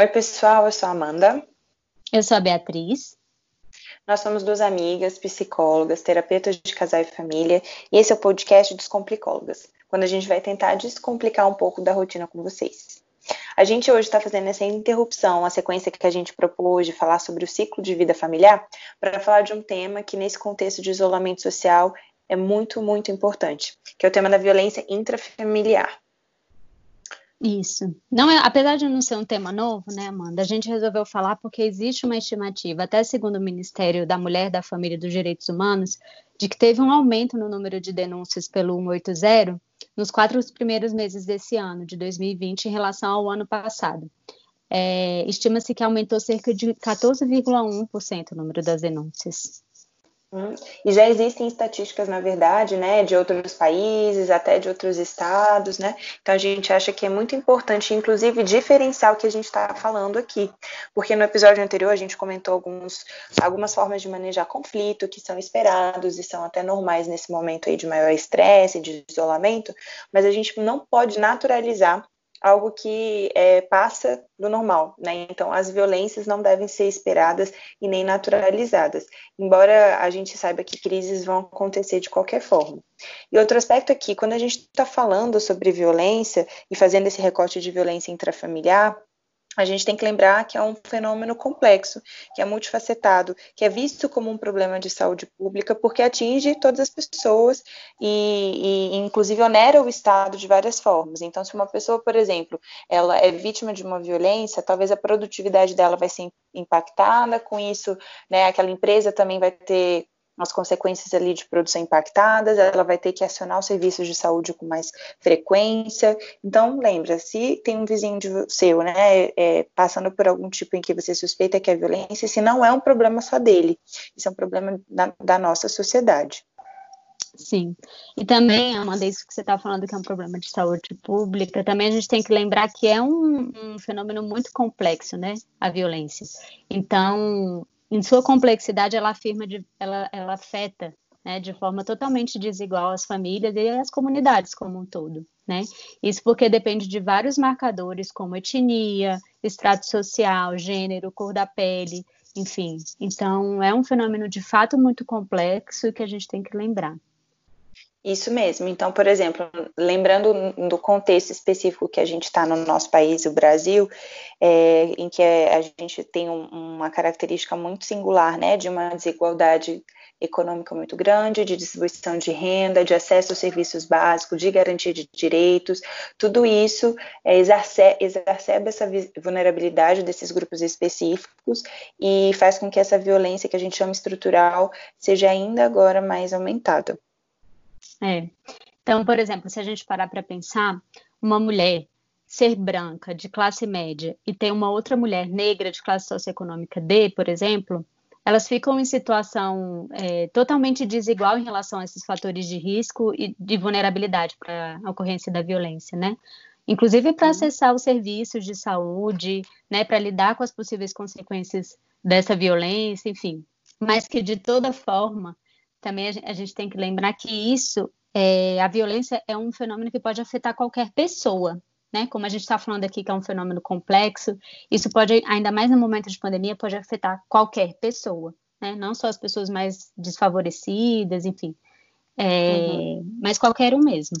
Oi, pessoal, eu sou a Amanda. Eu sou a Beatriz. Nós somos duas amigas, psicólogas, terapeutas de casal e família, e esse é o podcast Descomplicólogas, quando a gente vai tentar descomplicar um pouco da rotina com vocês. A gente hoje está fazendo essa interrupção, a sequência que a gente propôs de falar sobre o ciclo de vida familiar, para falar de um tema que, nesse contexto de isolamento social, é muito, muito importante, que é o tema da violência intrafamiliar. Isso. Não é, apesar de não ser um tema novo, né, Amanda? A gente resolveu falar porque existe uma estimativa, até segundo o Ministério da Mulher, da Família e dos Direitos Humanos, de que teve um aumento no número de denúncias pelo 180 nos quatro primeiros meses desse ano, de 2020, em relação ao ano passado. É, Estima-se que aumentou cerca de 14,1% o número das denúncias. Hum, e já existem estatísticas, na verdade, né, de outros países, até de outros estados, né? Então a gente acha que é muito importante, inclusive, diferenciar o que a gente está falando aqui, porque no episódio anterior a gente comentou alguns, algumas formas de manejar conflito que são esperados e são até normais nesse momento aí de maior estresse, de isolamento, mas a gente não pode naturalizar algo que é, passa do normal, né? Então, as violências não devem ser esperadas e nem naturalizadas, embora a gente saiba que crises vão acontecer de qualquer forma. E outro aspecto aqui, quando a gente está falando sobre violência e fazendo esse recorte de violência intrafamiliar, a gente tem que lembrar que é um fenômeno complexo, que é multifacetado, que é visto como um problema de saúde pública, porque atinge todas as pessoas e, e, inclusive, onera o Estado de várias formas. Então, se uma pessoa, por exemplo, ela é vítima de uma violência, talvez a produtividade dela vai ser impactada, com isso, né, aquela empresa também vai ter as consequências ali de produção impactadas, ela vai ter que acionar os serviços de saúde com mais frequência. Então, lembra, se tem um vizinho de seu, né, é, passando por algum tipo em que você suspeita que é violência, se não é um problema só dele, isso é um problema da, da nossa sociedade. Sim. E também, Amanda, isso que você está falando que é um problema de saúde pública, também a gente tem que lembrar que é um, um fenômeno muito complexo, né? A violência. Então, em sua complexidade, ela afirma, de, ela, ela afeta né, de forma totalmente desigual as famílias e as comunidades como um todo. Né? Isso porque depende de vários marcadores, como etnia, extrato social, gênero, cor da pele, enfim. Então, é um fenômeno de fato muito complexo que a gente tem que lembrar. Isso mesmo. Então, por exemplo, lembrando do contexto específico que a gente está no nosso país, o Brasil, é, em que a gente tem um, uma característica muito singular, né, de uma desigualdade econômica muito grande, de distribuição de renda, de acesso aos serviços básicos, de garantia de direitos, tudo isso é, exacerba essa vulnerabilidade desses grupos específicos e faz com que essa violência que a gente chama estrutural seja ainda agora mais aumentada. É. Então, por exemplo, se a gente parar para pensar, uma mulher ser branca, de classe média, e ter uma outra mulher negra de classe socioeconômica D, por exemplo, elas ficam em situação é, totalmente desigual em relação a esses fatores de risco e de vulnerabilidade para a ocorrência da violência, né? Inclusive para acessar os serviços de saúde, né, para lidar com as possíveis consequências dessa violência, enfim. Mas que de toda forma também a gente tem que lembrar que isso, é, a violência é um fenômeno que pode afetar qualquer pessoa, né? Como a gente está falando aqui que é um fenômeno complexo, isso pode, ainda mais no momento de pandemia, pode afetar qualquer pessoa, né? Não só as pessoas mais desfavorecidas, enfim, é, uhum. mas qualquer um mesmo.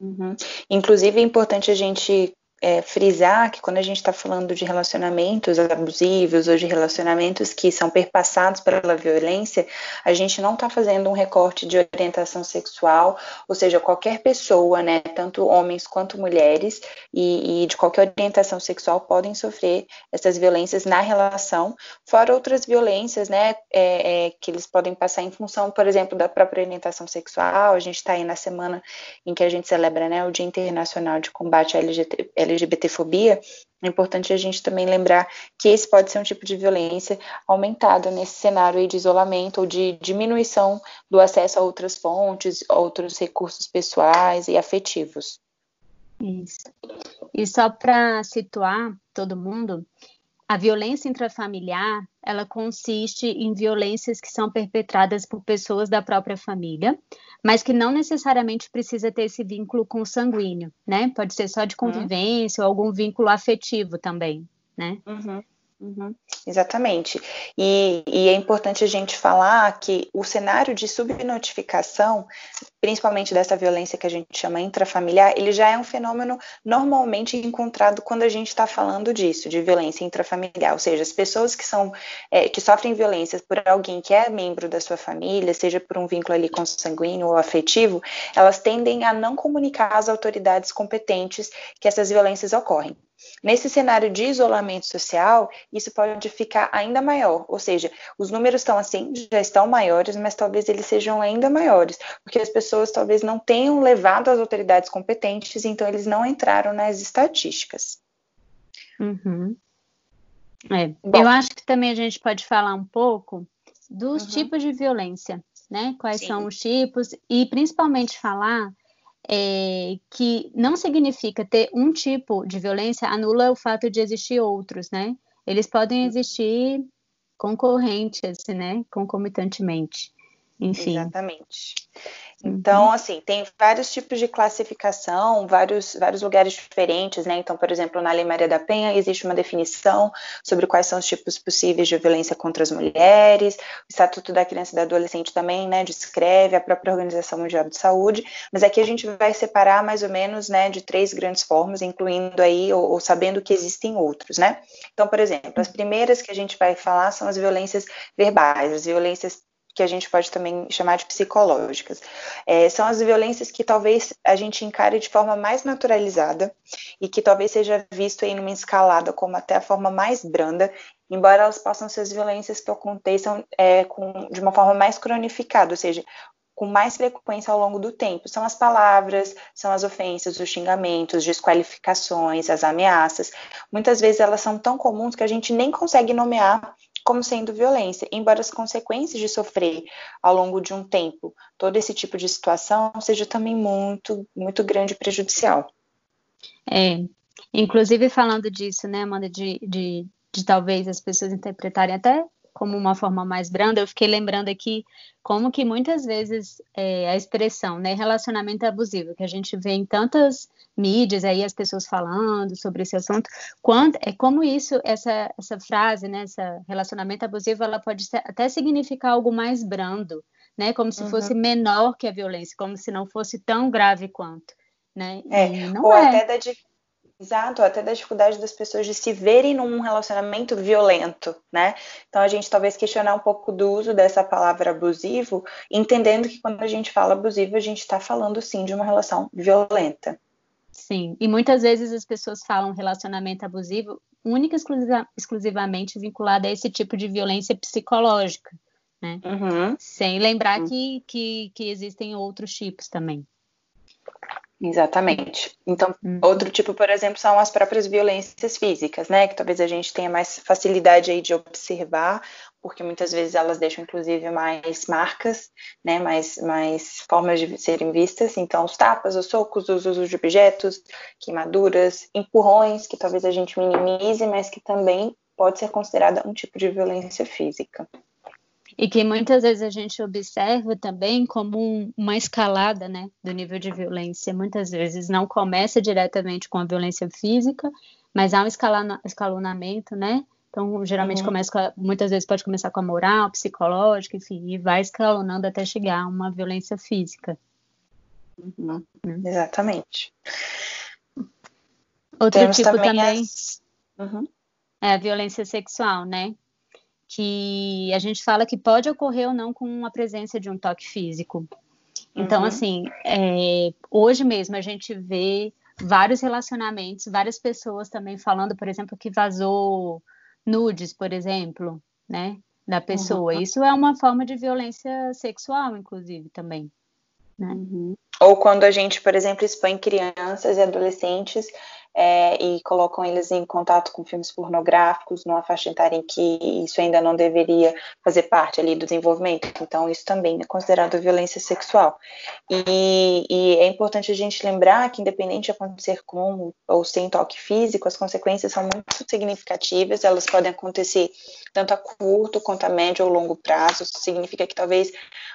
Uhum. Inclusive é importante a gente é, frisar que quando a gente está falando de relacionamentos abusivos ou de relacionamentos que são perpassados pela violência, a gente não está fazendo um recorte de orientação sexual, ou seja, qualquer pessoa, né, tanto homens quanto mulheres, e, e de qualquer orientação sexual podem sofrer essas violências na relação, fora outras violências, né, é, é, que eles podem passar em função, por exemplo, da própria orientação sexual. A gente está aí na semana em que a gente celebra, né, o Dia Internacional de Combate à LGBT, LGBTfobia, é importante a gente também lembrar que esse pode ser um tipo de violência aumentado nesse cenário de isolamento ou de diminuição do acesso a outras fontes, outros recursos pessoais e afetivos. Isso. E só para situar todo mundo, a violência intrafamiliar, ela consiste em violências que são perpetradas por pessoas da própria família, mas que não necessariamente precisa ter esse vínculo consanguíneo, né? Pode ser só de convivência uhum. ou algum vínculo afetivo também. né? Uhum. Uhum, exatamente. E, e, é importante a gente falar que o cenário de subnotificação, principalmente dessa violência que a gente chama intrafamiliar, ele já é um fenômeno normalmente encontrado quando a gente está falando disso, de violência intrafamiliar, ou seja, as pessoas que são é, que sofrem violências por alguém que é membro da sua família, seja por um vínculo ali consanguíneo ou afetivo, elas tendem a não comunicar às autoridades competentes que essas violências ocorrem. Nesse cenário de isolamento social, isso pode ficar ainda maior, ou seja, os números estão assim, já estão maiores, mas talvez eles sejam ainda maiores, porque as pessoas talvez não tenham levado as autoridades competentes, então eles não entraram nas estatísticas. Uhum. É. Eu acho que também a gente pode falar um pouco dos uhum. tipos de violência, né? Quais Sim. são os tipos, e principalmente falar é, que não significa ter um tipo de violência anula o fato de existir outros, né? Eles podem uhum. existir concorrentes, né? Concomitantemente. Enfim. Exatamente. Então, uhum. assim, tem vários tipos de classificação, vários, vários lugares diferentes, né? Então, por exemplo, na Lei Maria da Penha existe uma definição sobre quais são os tipos possíveis de violência contra as mulheres, o Estatuto da Criança e do Adolescente também, né, descreve a própria Organização Mundial de Saúde, mas aqui a gente vai separar mais ou menos, né, de três grandes formas, incluindo aí, ou, ou sabendo que existem outros, né? Então, por exemplo, as primeiras que a gente vai falar são as violências verbais, as violências que a gente pode também chamar de psicológicas. É, são as violências que talvez a gente encare de forma mais naturalizada e que talvez seja visto em uma escalada como até a forma mais branda, embora elas possam ser as violências que aconteçam é, com, de uma forma mais cronificada, ou seja, com mais frequência ao longo do tempo. São as palavras, são as ofensas, os xingamentos, desqualificações, as ameaças. Muitas vezes elas são tão comuns que a gente nem consegue nomear como sendo violência, embora as consequências de sofrer ao longo de um tempo todo esse tipo de situação seja também muito, muito grande e prejudicial. É, inclusive falando disso, né, Amanda, de, de, de talvez as pessoas interpretarem até como uma forma mais branda, eu fiquei lembrando aqui como que muitas vezes é, a expressão, né, relacionamento abusivo, que a gente vê em tantas mídias aí as pessoas falando sobre esse assunto, quando, é como isso, essa, essa frase, né, essa relacionamento abusivo, ela pode ser, até significar algo mais brando, né, como se uhum. fosse menor que a violência, como se não fosse tão grave quanto, né? É, ou é. até da Exato, até da dificuldade das pessoas de se verem num relacionamento violento, né? Então a gente talvez questionar um pouco do uso dessa palavra abusivo, entendendo que quando a gente fala abusivo, a gente está falando sim de uma relação violenta. Sim, e muitas vezes as pessoas falam relacionamento abusivo única exclusiva, exclusivamente vinculado a esse tipo de violência psicológica, né? Uhum. Sem lembrar uhum. que, que, que existem outros tipos também. Exatamente. Então, uhum. outro tipo, por exemplo, são as próprias violências físicas, né? Que talvez a gente tenha mais facilidade aí de observar, porque muitas vezes elas deixam, inclusive, mais marcas, né? Mais, mais formas de serem vistas. Então, os tapas, os socos, os usos de objetos, queimaduras, empurrões, que talvez a gente minimize, mas que também pode ser considerada um tipo de violência física e que muitas vezes a gente observa também como um, uma escalada né, do nível de violência. Muitas vezes não começa diretamente com a violência física, mas há um escalonamento, né? Então, geralmente uhum. começa, a, muitas vezes pode começar com a moral, psicológica, enfim, e vai escalonando até chegar a uma violência física. Uhum. Uhum. Exatamente. Outro Temos tipo também, também as... Uhum. é a violência sexual, né? Que a gente fala que pode ocorrer ou não com a presença de um toque físico. Então, uhum. assim, é, hoje mesmo a gente vê vários relacionamentos, várias pessoas também falando, por exemplo, que vazou nudes, por exemplo, né, da pessoa. Uhum. Isso é uma forma de violência sexual, inclusive, também. Né? Uhum. Ou quando a gente, por exemplo, expõe crianças e adolescentes é, e colocam eles em contato com filmes pornográficos numa faixa etária em que isso ainda não deveria fazer parte ali do desenvolvimento. Então, isso também é considerado violência sexual. E, e é importante a gente lembrar que, independente de acontecer com ou sem toque físico, as consequências são muito significativas, elas podem acontecer tanto a curto quanto a médio ou longo prazo. Isso significa que talvez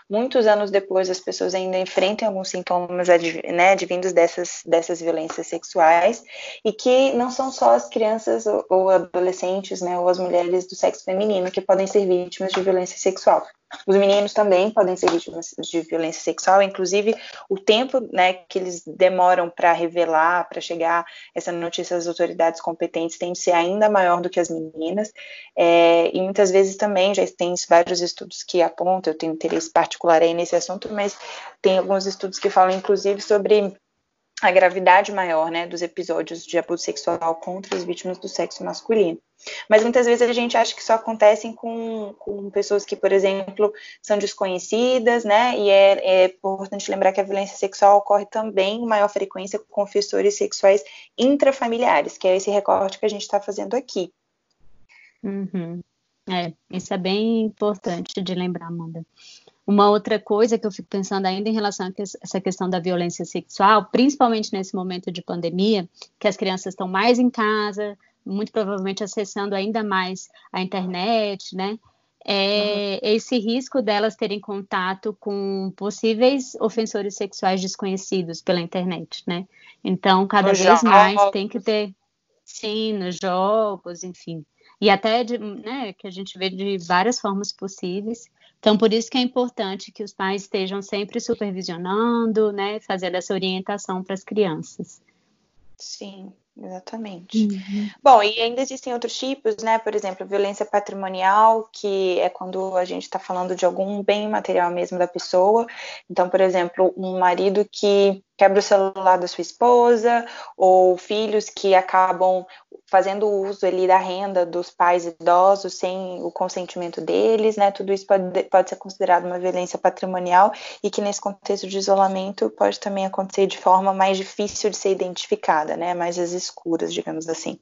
muitos anos depois as pessoas ainda enfrentem alguns sintomas né, advindos dessas, dessas violências sexuais e que não são só as crianças ou, ou adolescentes, né, ou as mulheres do sexo feminino que podem ser vítimas de violência sexual. Os meninos também podem ser vítimas de violência sexual, inclusive o tempo né, que eles demoram para revelar, para chegar essa notícia às autoridades competentes tem de ser ainda maior do que as meninas. É, e muitas vezes também já tem vários estudos que apontam, eu tenho interesse particular aí nesse assunto, mas tem alguns estudos que falam inclusive sobre a gravidade maior né, dos episódios de abuso sexual contra as vítimas do sexo masculino. Mas muitas vezes a gente acha que só acontecem com, com pessoas que, por exemplo, são desconhecidas, né? E é, é, importante lembrar que a violência sexual ocorre também em maior frequência com confessores sexuais intrafamiliares, que é esse recorte que a gente está fazendo aqui. Uhum. É, isso é bem importante de lembrar, Amanda. Uma outra coisa que eu fico pensando ainda em relação a essa questão da violência sexual, principalmente nesse momento de pandemia, que as crianças estão mais em casa, muito provavelmente acessando ainda mais a internet, né? É uhum. esse risco delas terem contato com possíveis ofensores sexuais desconhecidos pela internet, né? Então, cada vez mais tem que ter, sim, nos jogos, enfim, e até de, né, que a gente vê de várias formas possíveis. Então, por isso que é importante que os pais estejam sempre supervisionando, né, fazendo essa orientação para as crianças. Sim, exatamente. Uhum. Bom, e ainda existem outros tipos, né? Por exemplo, violência patrimonial, que é quando a gente está falando de algum bem material mesmo da pessoa. Então, por exemplo, um marido que quebra o celular da sua esposa, ou filhos que acabam fazendo uso ali da renda dos pais idosos sem o consentimento deles, né? Tudo isso pode, pode ser considerado uma violência patrimonial e que nesse contexto de isolamento pode também acontecer de forma mais difícil de ser identificada, né? Mais as escuras, digamos assim.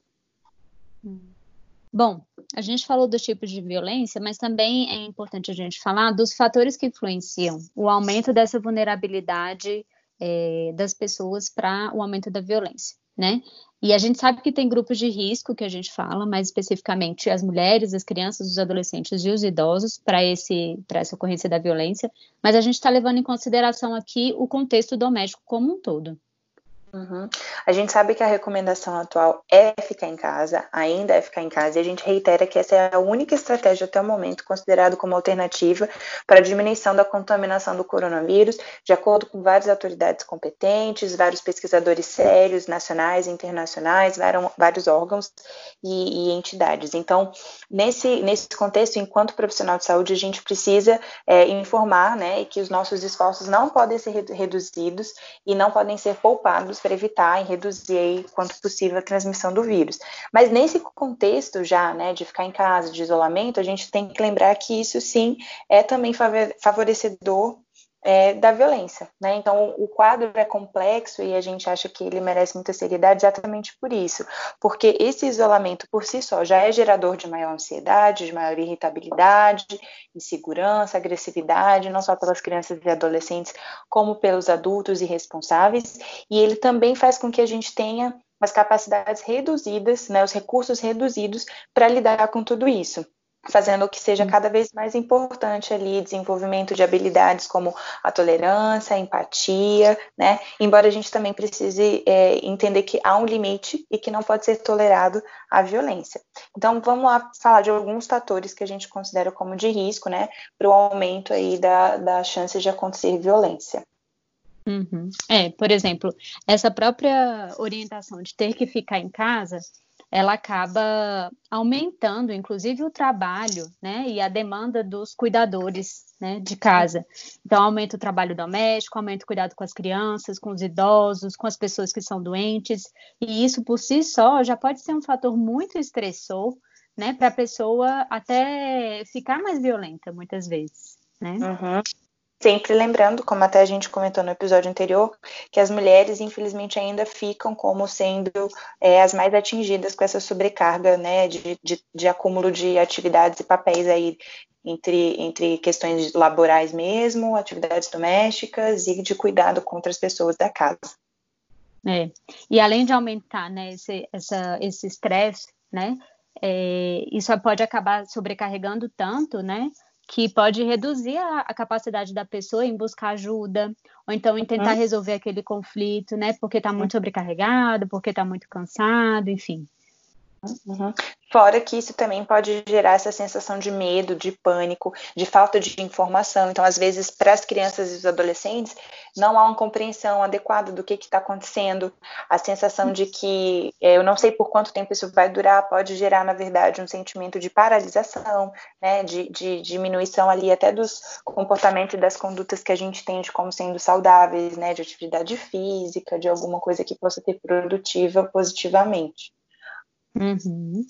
Bom, a gente falou dos tipos de violência, mas também é importante a gente falar dos fatores que influenciam o aumento dessa vulnerabilidade é, das pessoas para o aumento da violência, né? E a gente sabe que tem grupos de risco que a gente fala, mais especificamente as mulheres, as crianças, os adolescentes e os idosos para esse para essa ocorrência da violência, mas a gente está levando em consideração aqui o contexto doméstico como um todo. Uhum. A gente sabe que a recomendação atual é ficar em casa, ainda é ficar em casa, e a gente reitera que essa é a única estratégia até o momento considerada como alternativa para a diminuição da contaminação do coronavírus, de acordo com várias autoridades competentes, vários pesquisadores sérios, nacionais internacionais, vários órgãos e, e entidades. Então, nesse, nesse contexto, enquanto profissional de saúde, a gente precisa é, informar né, que os nossos esforços não podem ser reduzidos e não podem ser poupados para evitar e reduzir aí, quanto possível a transmissão do vírus. Mas nesse contexto já, né, de ficar em casa, de isolamento, a gente tem que lembrar que isso sim é também favorecedor é, da violência, né? Então o quadro é complexo e a gente acha que ele merece muita seriedade exatamente por isso, porque esse isolamento por si só já é gerador de maior ansiedade, de maior irritabilidade, insegurança, agressividade, não só pelas crianças e adolescentes, como pelos adultos irresponsáveis, e ele também faz com que a gente tenha as capacidades reduzidas, né, os recursos reduzidos para lidar com tudo isso fazendo que seja cada vez mais importante ali desenvolvimento de habilidades como a tolerância, a empatia, né? Embora a gente também precise é, entender que há um limite e que não pode ser tolerado a violência. Então vamos lá falar de alguns fatores que a gente considera como de risco, né, para o aumento aí da, da chance de acontecer violência. Uhum. É, por exemplo, essa própria orientação de ter que ficar em casa ela acaba aumentando, inclusive, o trabalho né, e a demanda dos cuidadores né, de casa. Então, aumenta o trabalho doméstico, aumenta o cuidado com as crianças, com os idosos, com as pessoas que são doentes, e isso por si só já pode ser um fator muito estressor né, para a pessoa até ficar mais violenta, muitas vezes. Né? Uhum. Sempre lembrando, como até a gente comentou no episódio anterior, que as mulheres, infelizmente, ainda ficam como sendo é, as mais atingidas com essa sobrecarga né, de, de, de acúmulo de atividades e papéis aí entre, entre questões laborais mesmo, atividades domésticas e de cuidado com outras pessoas da casa. É. E além de aumentar né, esse, estresse, né, é, isso pode acabar sobrecarregando tanto, né, que pode reduzir a, a, capacidade da pessoa em buscar ajuda, ou então em tentar resolver aquele conflito, né? Porque está muito sobrecarregado, porque está muito cansado, enfim. Uhum. Fora que isso também pode gerar essa sensação de medo, de pânico, de falta de informação. Então, às vezes, para as crianças e os adolescentes, não há uma compreensão adequada do que está acontecendo. A sensação de que é, eu não sei por quanto tempo isso vai durar pode gerar, na verdade, um sentimento de paralisação, né, de, de diminuição ali até dos comportamentos e das condutas que a gente entende como sendo saudáveis, né, de atividade física, de alguma coisa que possa ter produtiva positivamente. Uhum.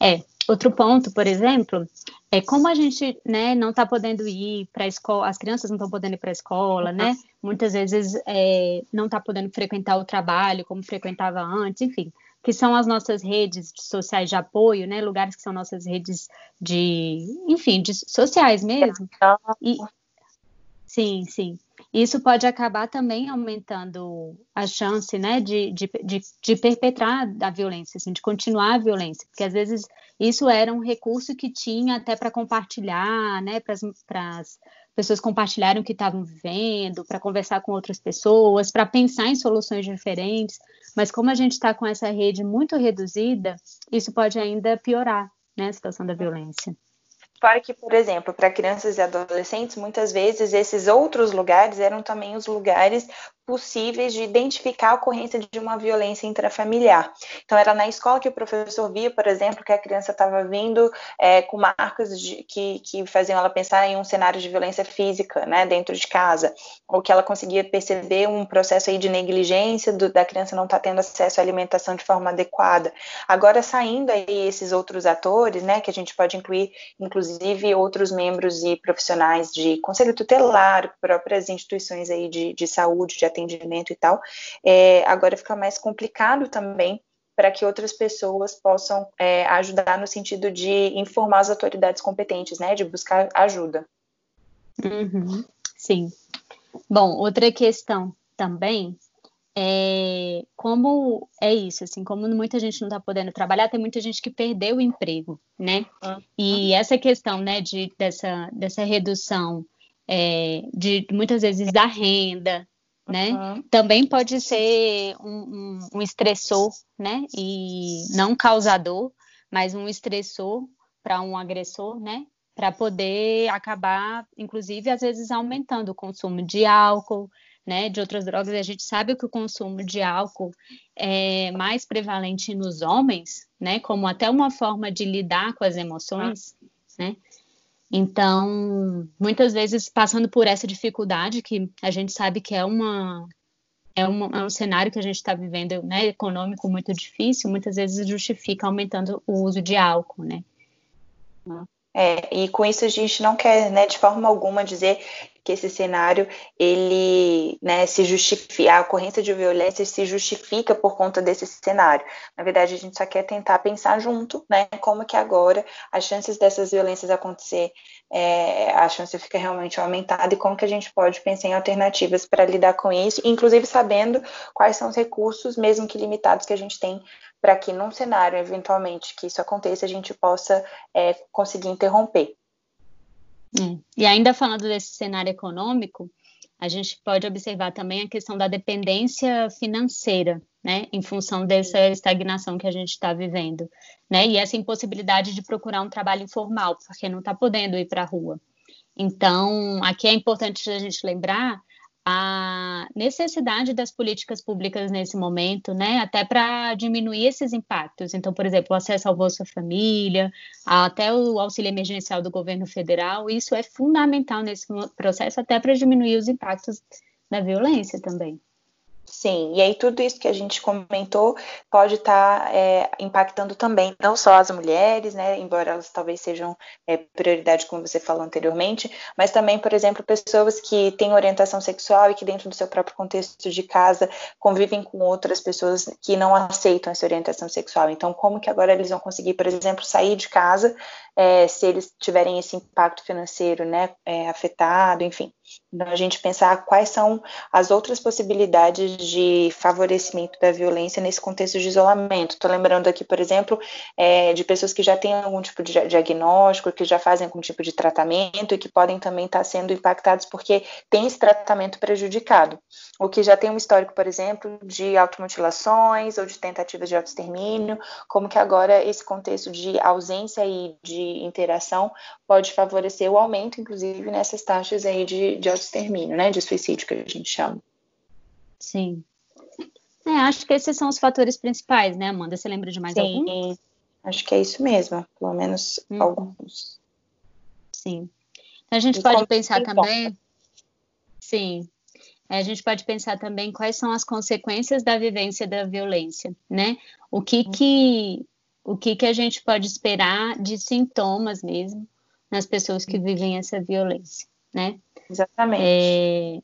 É, outro ponto, por exemplo, é como a gente né, não está podendo ir para a escola, as crianças não estão podendo ir para a escola, né? Muitas vezes é, não está podendo frequentar o trabalho como frequentava antes, enfim, que são as nossas redes sociais de apoio, né? Lugares que são nossas redes de, enfim, de sociais mesmo. E, sim, sim. Isso pode acabar também aumentando a chance, né, de, de, de, de perpetrar a violência, assim, de continuar a violência, porque às vezes isso era um recurso que tinha até para compartilhar, né, para as pessoas compartilharem o que estavam vivendo, para conversar com outras pessoas, para pensar em soluções diferentes, mas como a gente está com essa rede muito reduzida, isso pode ainda piorar, né, a situação da violência. Fora que, por exemplo, para crianças e adolescentes, muitas vezes esses outros lugares eram também os lugares possíveis de identificar a ocorrência de uma violência intrafamiliar. Então, era na escola que o professor via, por exemplo, que a criança estava vindo é, com marcas de, que, que faziam ela pensar em um cenário de violência física, né, dentro de casa, ou que ela conseguia perceber um processo aí de negligência do, da criança não estar tá tendo acesso à alimentação de forma adequada. Agora, saindo aí esses outros atores, né, que a gente pode incluir, inclusive, outros membros e profissionais de conselho tutelar, próprias instituições aí de, de saúde, de atendimento, atendimento e tal, é, agora fica mais complicado também para que outras pessoas possam é, ajudar no sentido de informar as autoridades competentes, né, de buscar ajuda. Uhum, sim. Bom, outra questão também é como é isso, assim, como muita gente não está podendo trabalhar, tem muita gente que perdeu o emprego, né? Uhum. E essa questão, né, de, dessa, dessa redução é, de muitas vezes da renda, né? Uhum. Também pode ser um, um, um, estressor, né? E não causador, mas um estressor para um agressor, né? Para poder acabar, inclusive, às vezes aumentando o consumo de álcool, né? De outras drogas. A gente sabe que o consumo de álcool é mais prevalente nos homens, né? Como até uma forma de lidar com as emoções, uhum. né? Então, muitas vezes passando por essa dificuldade, que a gente sabe que é uma é, é um cenário que a gente está vivendo, né, econômico muito difícil, muitas vezes justifica aumentando o uso de álcool, né? É, e com isso a gente não quer, né, de forma alguma dizer que esse cenário ele né, se justifica, a ocorrência de violência se justifica por conta desse cenário. Na verdade, a gente só quer tentar pensar junto, né, como que agora as chances dessas violências acontecer, é, a chance fica realmente aumentada e como que a gente pode pensar em alternativas para lidar com isso, inclusive sabendo quais são os recursos, mesmo que limitados, que a gente tem para que num cenário eventualmente que isso aconteça a gente possa é, conseguir interromper. É. E ainda falando desse cenário econômico, a gente pode observar também a questão da dependência financeira, né, em função dessa estagnação que a gente está vivendo, né, e essa impossibilidade de procurar um trabalho informal, porque não está podendo ir para a rua. Então, aqui é importante a gente lembrar a necessidade das políticas públicas nesse momento, né, até para diminuir esses impactos. Então, por exemplo, o acesso ao Bolsa Família, até o auxílio emergencial do governo federal, isso é fundamental nesse processo, até para diminuir os impactos da violência também. Sim, e aí tudo isso que a gente comentou pode estar tá, é, impactando também não só as mulheres, né, embora elas talvez sejam é, prioridade, como você falou anteriormente, mas também, por exemplo, pessoas que têm orientação sexual e que dentro do seu próprio contexto de casa convivem com outras pessoas que não aceitam essa orientação sexual. Então, como que agora eles vão conseguir, por exemplo, sair de casa é, se eles tiverem esse impacto financeiro, né, é, afetado, enfim. Então, a gente pensar quais são as outras possibilidades de favorecimento da violência nesse contexto de isolamento. Estou lembrando aqui, por exemplo, é, de pessoas que já têm algum tipo de diagnóstico, que já fazem algum tipo de tratamento e que podem também estar sendo impactados porque tem esse tratamento prejudicado. O que já tem um histórico, por exemplo, de automutilações ou de tentativas de autoextermínio, como que agora esse contexto de ausência e de interação pode favorecer o aumento, inclusive, nessas taxas aí de, de autoextermínio, né, de suicídio que a gente chama. Sim. É, acho que esses são os fatores principais, né, Amanda? Você lembra de mais Sim, algum? Sim, acho que é isso mesmo, pelo menos hum. alguns. Sim. Então, a gente e pode pensar também. Sim. É, a gente pode pensar também quais são as consequências da vivência da violência, né? O que uhum. que o que que a gente pode esperar de sintomas mesmo nas pessoas que vivem essa violência, né? Exatamente. É,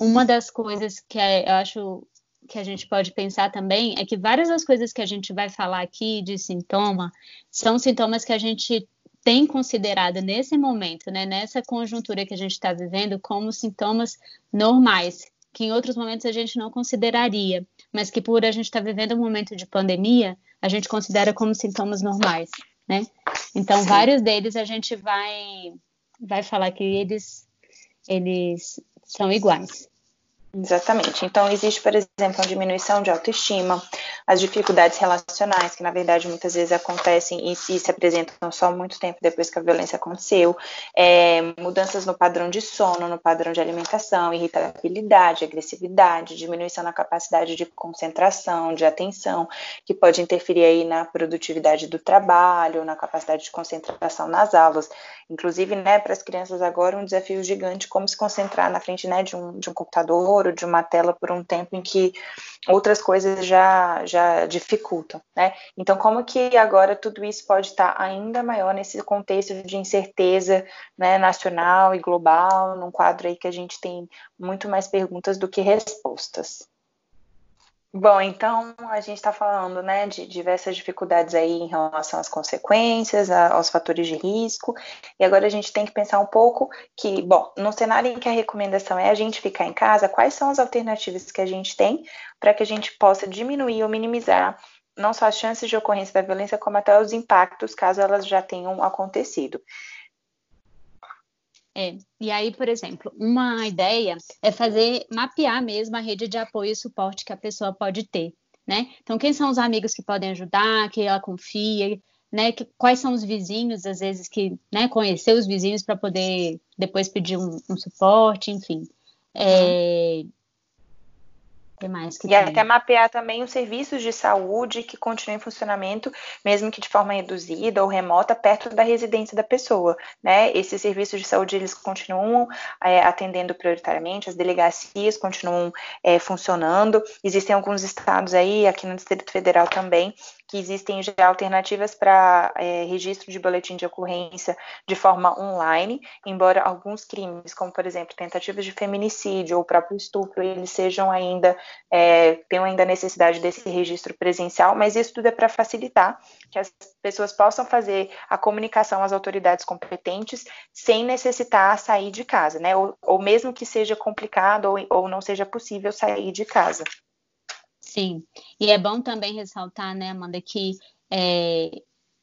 uma das coisas que eu acho que a gente pode pensar também é que várias das coisas que a gente vai falar aqui de sintoma são sintomas que a gente tem considerado nesse momento, né, nessa conjuntura que a gente está vivendo, como sintomas normais, que em outros momentos a gente não consideraria, mas que por a gente estar tá vivendo um momento de pandemia, a gente considera como sintomas normais, né? Então, vários deles a gente vai vai falar que eles eles são iguais. Exatamente. Então, existe, por exemplo, uma diminuição de autoestima, as dificuldades relacionais, que na verdade muitas vezes acontecem e se, se apresentam só muito tempo depois que a violência aconteceu, é, mudanças no padrão de sono, no padrão de alimentação, irritabilidade, agressividade, diminuição na capacidade de concentração, de atenção, que pode interferir aí na produtividade do trabalho, na capacidade de concentração nas aulas. Inclusive, né, para as crianças agora, um desafio gigante como se concentrar na frente né, de, um, de um computador de uma tela por um tempo em que outras coisas já, já dificultam, né? Então, como que agora tudo isso pode estar ainda maior nesse contexto de incerteza né, nacional e global, num quadro aí que a gente tem muito mais perguntas do que respostas? Bom, então a gente está falando né, de diversas dificuldades aí em relação às consequências, a, aos fatores de risco, e agora a gente tem que pensar um pouco que, bom, no cenário em que a recomendação é a gente ficar em casa, quais são as alternativas que a gente tem para que a gente possa diminuir ou minimizar não só as chances de ocorrência da violência, como até os impactos caso elas já tenham acontecido. É, e aí, por exemplo, uma ideia é fazer, mapear mesmo a rede de apoio e suporte que a pessoa pode ter, né? Então, quem são os amigos que podem ajudar, que ela confia, né? Que, quais são os vizinhos, às vezes, que, né, conhecer os vizinhos para poder depois pedir um, um suporte, enfim. É. Que mais que e tem? até mapear também os serviços de saúde que continuem em funcionamento, mesmo que de forma reduzida ou remota, perto da residência da pessoa. Né? Esses serviços de saúde eles continuam é, atendendo prioritariamente, as delegacias continuam é, funcionando. Existem alguns estados aí, aqui no Distrito Federal também, existem já alternativas para é, registro de boletim de ocorrência de forma online, embora alguns crimes, como por exemplo tentativas de feminicídio ou próprio estupro, eles sejam ainda é, tenham ainda necessidade desse registro presencial, mas isso tudo é para facilitar que as pessoas possam fazer a comunicação às autoridades competentes sem necessitar sair de casa, né? Ou, ou mesmo que seja complicado ou, ou não seja possível sair de casa. Sim, e é bom também ressaltar, né, Amanda, que é,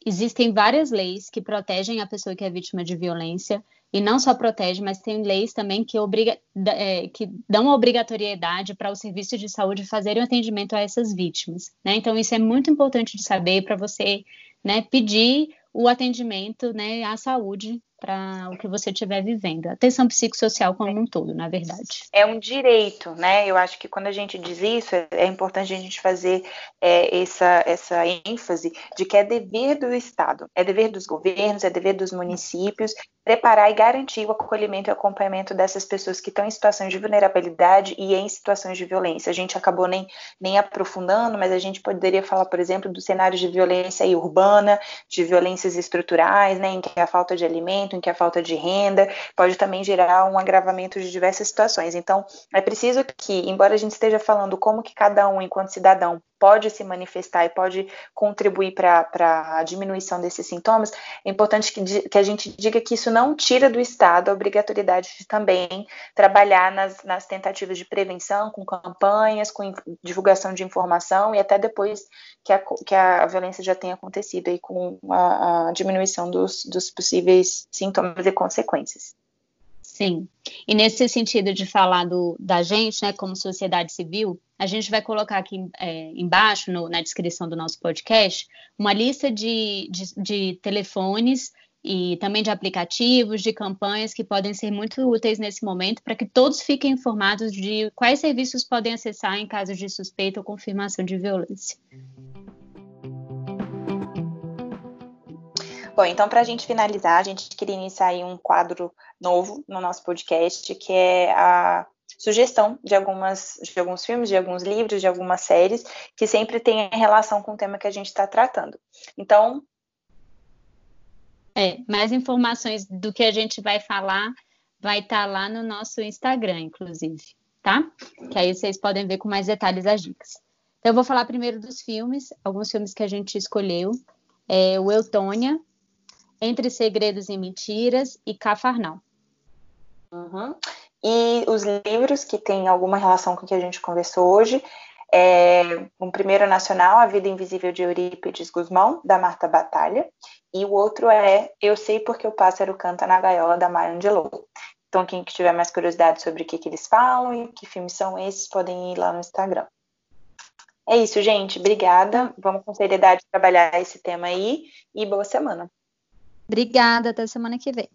existem várias leis que protegem a pessoa que é vítima de violência, e não só protege, mas tem leis também que, obriga, é, que dão obrigatoriedade para o serviço de saúde fazerem um atendimento a essas vítimas. Né? Então, isso é muito importante de saber para você né, pedir o atendimento né, à saúde para o que você estiver vivendo. Atenção psicossocial como um todo, na verdade. É um direito, né? Eu acho que quando a gente diz isso, é importante a gente fazer é, essa, essa ênfase de que é dever do Estado, é dever dos governos, é dever dos municípios preparar e garantir o acolhimento e acompanhamento dessas pessoas que estão em situações de vulnerabilidade e em situações de violência. A gente acabou nem, nem aprofundando, mas a gente poderia falar, por exemplo, do cenário de violência urbana, de violências estruturais, né, em que a falta de alimento, momento em que a falta de renda pode também gerar um agravamento de diversas situações. Então, é preciso que, embora a gente esteja falando como que cada um, enquanto cidadão, pode se manifestar e pode contribuir para a diminuição desses sintomas, é importante que, que, a gente diga que isso não tira do Estado a obrigatoriedade de também trabalhar nas, nas tentativas de prevenção, com campanhas, com divulgação de informação e até depois que a, que a violência já tenha acontecido aí com a, a diminuição dos, dos possíveis sintomas e consequências. Sim. E nesse sentido de falar do, da gente, né, como sociedade civil, a gente vai colocar aqui é, embaixo, no, na descrição do nosso podcast, uma lista de, de, de telefones e também de aplicativos, de campanhas que podem ser muito úteis nesse momento para que todos fiquem informados de quais serviços podem acessar em caso de suspeita ou confirmação de violência. Bom, então, para a gente finalizar, a gente queria iniciar aí um quadro novo no nosso podcast, que é a sugestão de algumas de alguns filmes, de alguns livros, de algumas séries que sempre tem relação com o tema que a gente está tratando. Então, é, mais informações do que a gente vai falar vai estar tá lá no nosso Instagram, inclusive, tá? Que aí vocês podem ver com mais detalhes as dicas. Então, eu vou falar primeiro dos filmes, alguns filmes que a gente escolheu. É, o Eutônia, entre Segredos e Mentiras e Cafarnal. Uhum. E os livros que têm alguma relação com o que a gente conversou hoje, é, um primeiro nacional, A Vida Invisível de Eurípides Guzmão, da Marta Batalha, e o outro é Eu Sei Porque o Pássaro Canta na Gaiola, da Maya Angelou. Então, quem tiver mais curiosidade sobre o que, que eles falam e que filmes são esses, podem ir lá no Instagram. É isso, gente. Obrigada. Vamos com seriedade trabalhar esse tema aí e boa semana. Obrigada, até semana que vem.